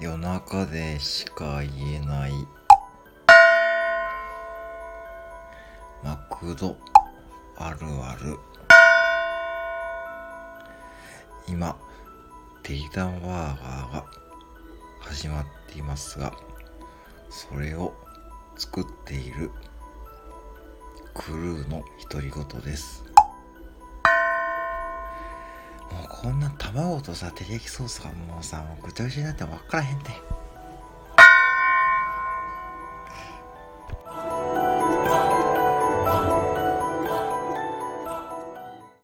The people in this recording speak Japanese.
夜中でしか言えない。マクド。あるある。今デイダンバーガーが始まっていますがそれを作っているクルーの独り言です。こんな卵とさ照り焼きソースがもうさもうぐちゃぐちゃになって分からへんて。